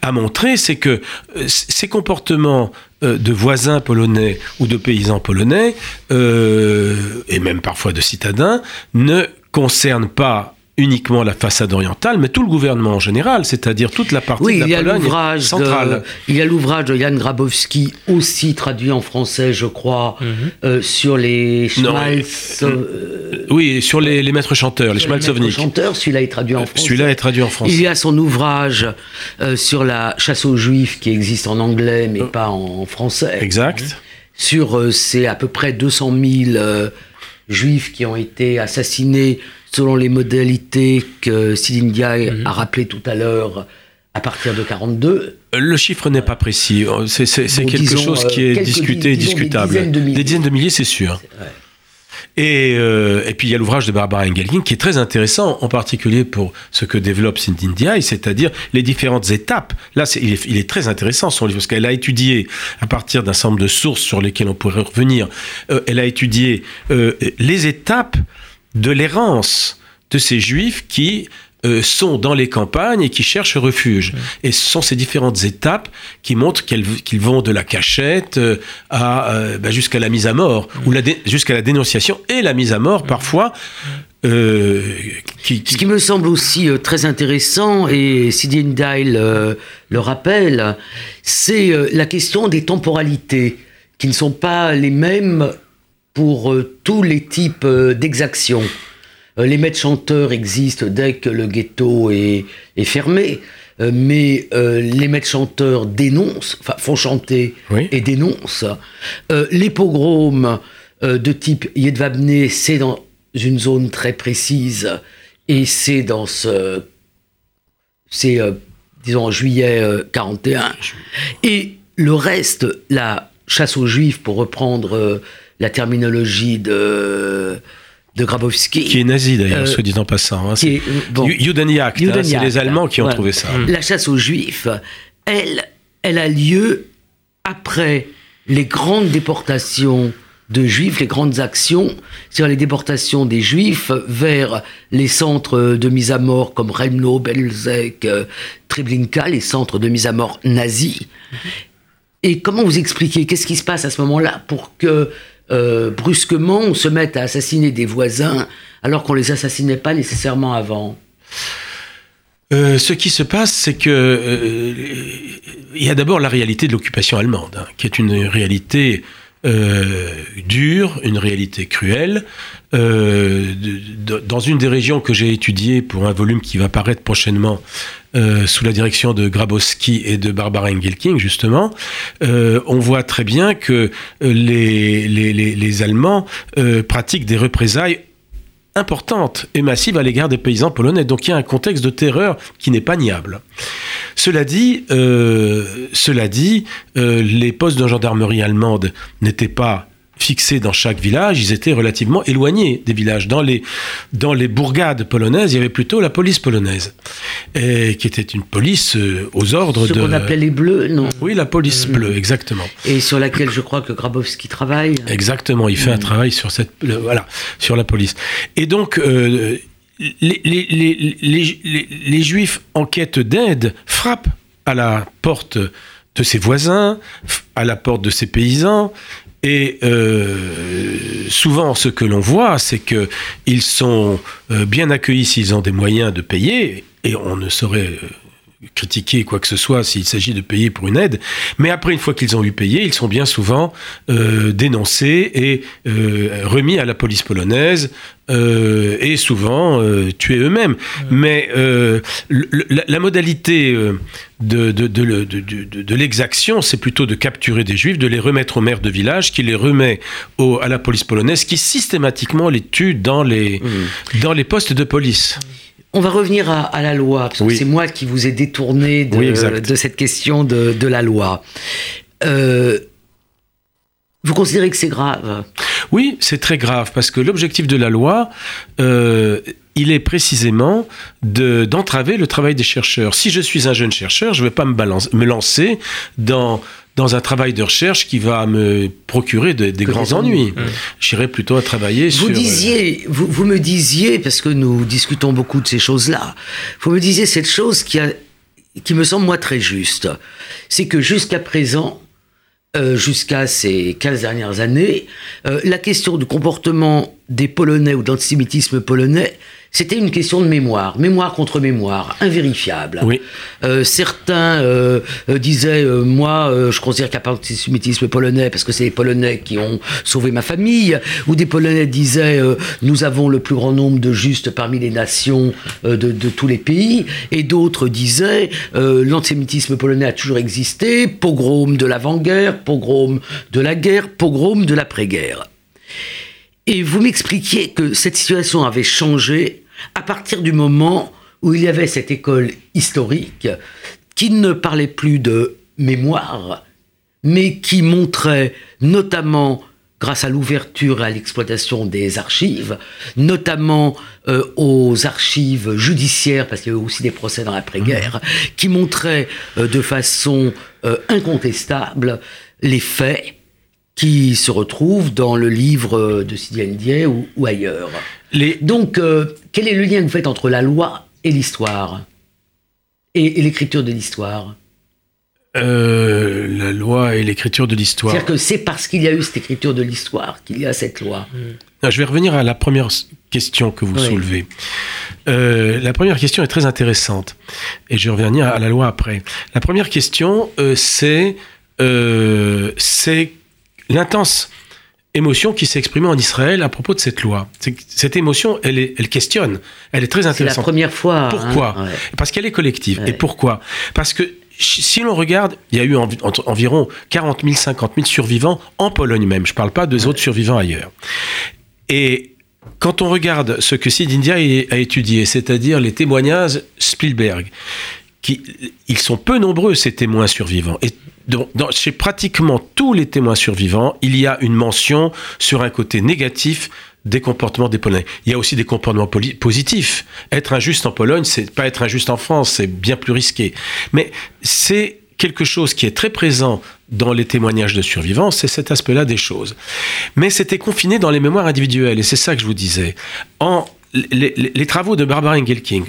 a montré, c'est que euh, ces comportements euh, de voisins polonais ou de paysans polonais, euh, et même parfois de citadins, ne concernent pas uniquement la façade orientale, mais tout le gouvernement en général, c'est-à-dire toute la partie Oui, de il y la a Pologne centrale. de, il y a l'ouvrage de Jan Grabowski, aussi traduit en français, je crois, euh, sur les Non, Schmalz, euh, Oui, sur les, les maîtres chanteurs, les sur les Schmalzovnik. maîtres chanteurs. Celui-là est traduit en français. Celui-là est traduit en français. Il y a son ouvrage euh, sur la chasse aux juifs qui existe en anglais, mais pas en français. Exact. Sur euh, c'est à peu près 200 000 euh, juifs qui ont été assassinés selon les modalités que Céline Diaye Mhm. a rappelé tout à l'heure à partir de 42. Le chiffre n'est pas précis. C'est Bon, quelque disons, chose qui euh, est discuté et des discutable. dizaines de milliers. Des dizaines de milliers, c'est sûr. Et, euh, et puis il y a l'ouvrage de Barbara Engelking qui est très intéressant, en particulier pour ce que développe Cindy Ndiaye, c'est-à-dire les différentes étapes. Là, il, est, il est très intéressant son livre, parce qu'elle a étudié, à partir d'un certain nombre de sources sur lesquelles on pourrait revenir, euh, elle a étudié euh, les étapes de l'errance de ces juifs qui euh, sont dans les campagnes et qui cherchent refuge. Et ce sont ces différentes étapes qui montrent qu'ils vont de la cachette euh, à euh, bah, jusqu'à la mise à mort, ou jusqu'à la dénonciation et la mise à mort parfois. euh, qui, qui- Ce qui me semble aussi euh, très intéressant, et Sidi Ndiaye le, le rappelle, c'est euh, la question des temporalités, qui ne sont pas les mêmes pour euh, tous les types euh, d'exactions. Euh, les maîtres chanteurs existent dès que le ghetto est, est fermé, mais euh, les maîtres chanteurs dénoncent, enfin font chanter Oui. et dénoncent. Euh, les pogroms euh, de type Yedvabne, c'est dans une zone très précise et c'est dans ce. C'est, disons, en juillet euh, 41. Et le reste, la chasse aux juifs, pour reprendre la terminologie de, de Grabowski. qui est nazi d'ailleurs, Euh, soit dit en passant. Hein, c'est- bon. Ju- Judenjagd, hein, c'est Judenjagd, les Allemands qui ont trouvé ça. La chasse aux juifs, elle, elle a lieu après les grandes déportations de juifs, les grandes actions sur les déportations des juifs vers les centres de mise à mort comme Remno, Belzec, euh, Treblinka, les centres de mise à mort nazis. Et comment vous expliquez Qu'est-ce qui se passe à ce moment-là pour que euh, brusquement on se mette à assassiner des voisins alors qu'on les assassinait pas nécessairement avant. Euh, ce qui se passe, c'est que euh, il y a d'abord la réalité de l'occupation allemande, hein, qui est une réalité euh, dure, une réalité cruelle. Euh, dans une des régions que j'ai étudiées pour un volume qui va paraître prochainement euh, sous la direction de Grabowski et de Barbara Engelking, justement, euh, on voit très bien que les, les, les, Allemands pratiquent des représailles importante et massive à l'égard des paysans polonais. Donc il y a un contexte de terreur qui n'est pas niable. Cela dit, euh, cela dit euh, les postes de gendarmerie allemande n'étaient pas fixés dans chaque village, ils étaient relativement éloignés des villages. Dans les, dans les bourgades polonaises, il y avait plutôt la police polonaise, et, qui était une police euh, aux ordres Ce de... qu'on appelait les bleus, non? Oui, la police bleue, exactement. Et sur laquelle je crois que Grabowski travaille. Exactement, il fait un travail sur cette, voilà, sur la police. Et donc, euh, les, les, les, les, Juifs en quête d'aide frappent à la porte de ses voisins, à la porte de ses paysans. Et euh, souvent, ce que l'on voit, c'est que ils sont euh, bien accueillis s'ils ont des moyens de payer, et on ne saurait euh, critiquer quoi que ce soit s'il s'agit de payer pour une aide. Mais après, une fois qu'ils ont eu payé, ils sont bien souvent euh, dénoncés et euh, remis à la police polonaise euh, et souvent euh, tués eux-mêmes. Mais euh, la, la modalité de, de, de, le- de- de- de l'exaction, c'est plutôt de capturer des juifs, de les remettre au maire de village, qui les remet au- à la police polonaise, qui systématiquement les tue dans les, dans les postes de police. On va revenir à, à la loi, parce que c'est moi qui vous ai détourné de, Oui, exact. de cette question de, de la loi. Euh, Vous considérez que c'est grave? Oui, c'est très grave parce que l'objectif de la loi, euh, il est précisément de- d'entraver le travail des chercheurs. Si je suis un jeune chercheur, je ne vais pas me, balance- me lancer dans, dans un travail de recherche qui va me procurer de- des Que grands des ennuis. ennuis. J'irai plutôt à travailler sur... Vous euh, disiez, vous, vous me disiez, parce que nous discutons beaucoup de ces choses-là, vous me disiez cette chose qui, a, qui me semble moi très juste. C'est que jusqu'à présent, euh, jusqu'à ces 15 dernières années, euh, la question du comportement des Polonais ou d'antisémitisme polonais, c'était une question de mémoire, mémoire contre mémoire, invérifiable. Oui. Euh, certains euh, euh, disaient, euh, moi, je considère qu'il n'y a pas d'antisémitisme polonais parce que c'est les Polonais qui ont sauvé ma famille, ou des Polonais disaient, nous avons le plus grand nombre de justes parmi les nations de, de tous les pays, et d'autres disaient, l'antisémitisme polonais a toujours existé, pogrom de l'avant-guerre, pogrom de la guerre, pogrom de l'après-guerre. Et vous m'expliquiez que cette situation avait changé à partir du moment où il y avait cette école historique qui ne parlait plus de mémoire, mais qui montrait notamment grâce à l'ouverture et à l'exploitation des archives, notamment euh, aux archives judiciaires, parce qu'il y avait aussi des procès dans l'après-guerre, qui montraient euh, de façon euh, incontestable les faits qui se retrouvent dans le livre de Sidi Ndiaye ou, ou ailleurs. Les, Donc, euh, quel est le lien que vous faites entre la loi et l'histoire Et, et l'écriture de l'histoire? Euh, la loi et l'écriture de l'histoire. C'est-à-dire que c'est parce qu'il y a eu cette écriture de l'histoire qu'il y a cette loi. Ah, Je vais revenir à la première question que vous Oui. soulevez. Euh, la première question est très intéressante et je vais revenir à la loi après. La première question, euh, c'est euh, c'est l'intense émotion qui s'est exprimée en Israël à propos de cette loi. Cette émotion, elle, est, elle questionne, elle est très C'est la intéressante. première fois. Pourquoi hein, ouais. Parce qu'elle est collective. Ouais. Et pourquoi Parce que si l'on regarde, il y a eu environ 40 000, 50 000 survivants en Pologne même. Je ne parle pas des autres survivants ailleurs. Et quand on regarde ce que Sid India a étudié, c'est-à-dire les témoignages Spielberg, ils sont peu nombreux, ces témoins survivants. Chez pratiquement tous les témoins survivants, il y a une mention sur un côté négatif des comportements des Polonais. Il y a aussi des comportements positifs. Être injuste en Pologne, c'est pas être injuste en France, c'est bien plus risqué. Mais c'est quelque chose qui est très présent dans les témoignages de survivants, c'est cet aspect-là des choses. Mais c'était confiné dans les mémoires individuelles, et c'est ça que je vous disais. En les, travaux de Barbara Engelking,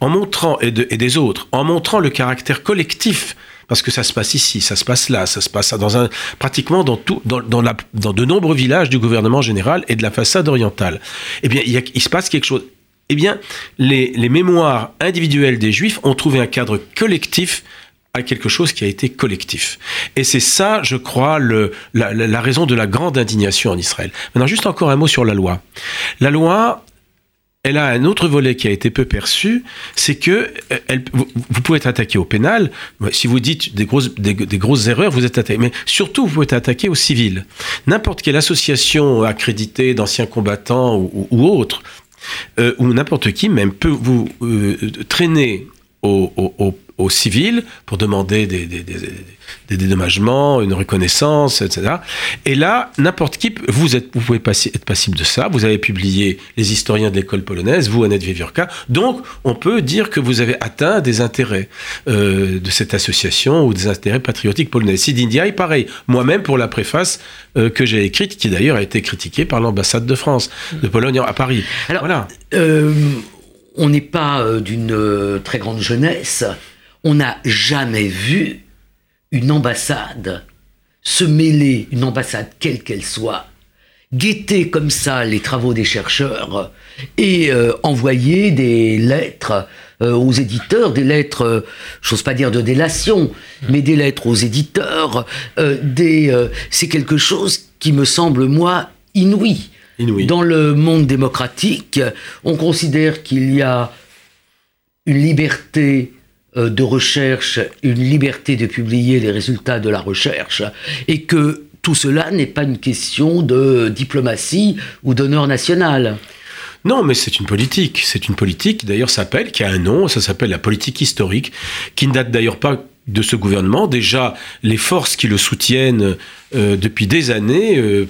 en montrant, et, de- et des autres, en montrant le caractère collectif, parce que ça se passe ici, ça se passe là, ça se passe dans un, pratiquement dans, tout, dans, de nombreux villages du gouvernement général et de la façade orientale, eh bien, il, y a- se passe quelque chose. Eh bien, les, mémoires individuelles des Juifs ont trouvé un cadre collectif à quelque chose qui a été collectif. Et c'est ça, je crois, la- la raison de la grande indignation en Israël. Maintenant, juste encore un mot sur la loi. La loi, elle a un autre volet qui a été peu perçu, c'est que euh, vous, pouvez être attaqué au pénal. Si vous dites des grosses, erreurs, vous êtes attaqué. Mais surtout, vous pouvez être attaqué au civil. N'importe quelle association accréditée d'anciens combattants ou, ou, ou autre, euh, ou n'importe qui même peut vous euh, traîner au, au, au civil pour demander des, des, des, des dédommagements, une reconnaissance, etc. Et là, n'importe qui, vous, êtes, vous pouvez passi- être passible de ça. Vous avez publié les historiens de l'école polonaise, vous, Annette Viviorka. Donc, on peut dire que vous avez atteint des intérêts euh, de cette association ou des intérêts patriotiques polonais. Sid Ndiaye, pareil. Moi-même, pour la préface euh, que j'ai écrite, qui d'ailleurs a été critiquée par l'ambassade de France, de Pologne à Paris. Alors, voilà. Euh, on n'est pas d'une très grande jeunesse. On n'a jamais vu une ambassade se mêler, une ambassade quelle qu'elle soit, guetter comme ça les travaux des chercheurs et euh, envoyer des lettres euh, aux éditeurs, des lettres, euh, j'ose pas dire de délation, mais des lettres aux éditeurs. euh, des, c'est quelque chose qui me semble, moi, inouï. Inouï. Dans le monde démocratique, on considère qu'il y a une liberté de recherche, une liberté de publier les résultats de la recherche, et que tout cela n'est pas une question de diplomatie ou d'honneur national. Non, mais c'est une politique. C'est une politique qui d'ailleurs s'appelle, qui a un nom, ça s'appelle la politique historique, qui ne date d'ailleurs pas de ce gouvernement. Déjà, les forces qui le soutiennent euh, depuis des années euh,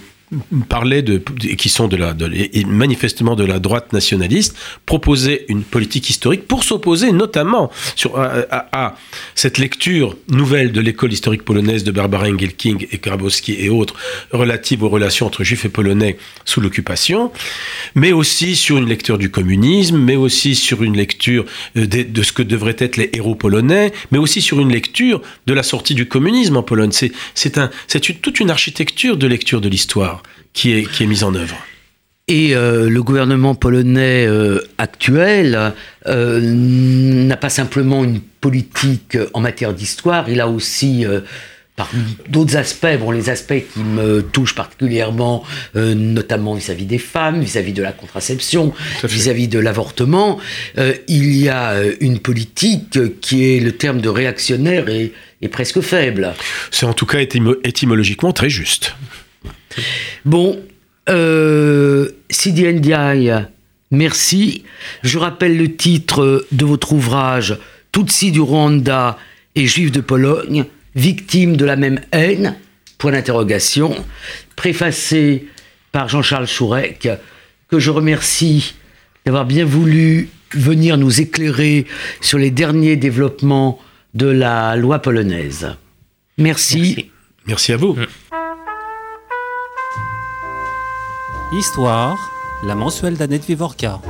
parlaient de, qui sont de la, de, manifestement de la droite nationaliste, proposaient une politique historique pour s'opposer notamment sur, à, cette lecture nouvelle de l'école historique polonaise de Barbara Engelking et Grabowski et autres relative aux relations entre juifs et polonais sous l'occupation, mais aussi sur une lecture du communisme, mais aussi sur une lecture euh, de, ce que devraient être les héros polonais, mais aussi sur une lecture de la sortie du communisme en Pologne. C'est un, toute une architecture de lecture de l'histoire qui est, qui est mise en œuvre. Et euh, le gouvernement polonais euh, actuel euh, n'a pas simplement une politique en matière d'histoire, il a aussi, par d'autres aspects, bon, les aspects qui me touchent particulièrement, notamment vis-à-vis des femmes, vis-à-vis de la contraception, vis-à-vis de l'avortement, il y a une politique qui est le terme de réactionnaire et, et presque faible. C'est en tout cas étymologiquement très juste. Bon, euh, Sidi Ndiaye, merci. Je rappelle le titre de votre ouvrage Tutsi du Rwanda et Juifs de Pologne, victimes de la même haine, point d'interrogation, préfacé par Jean-Charles Chourec, que je remercie d'avoir bien voulu venir nous éclairer sur les derniers développements de la loi polonaise. Merci. Merci, Merci à vous. Histoire, la mensuelle d'Annette Vivorca.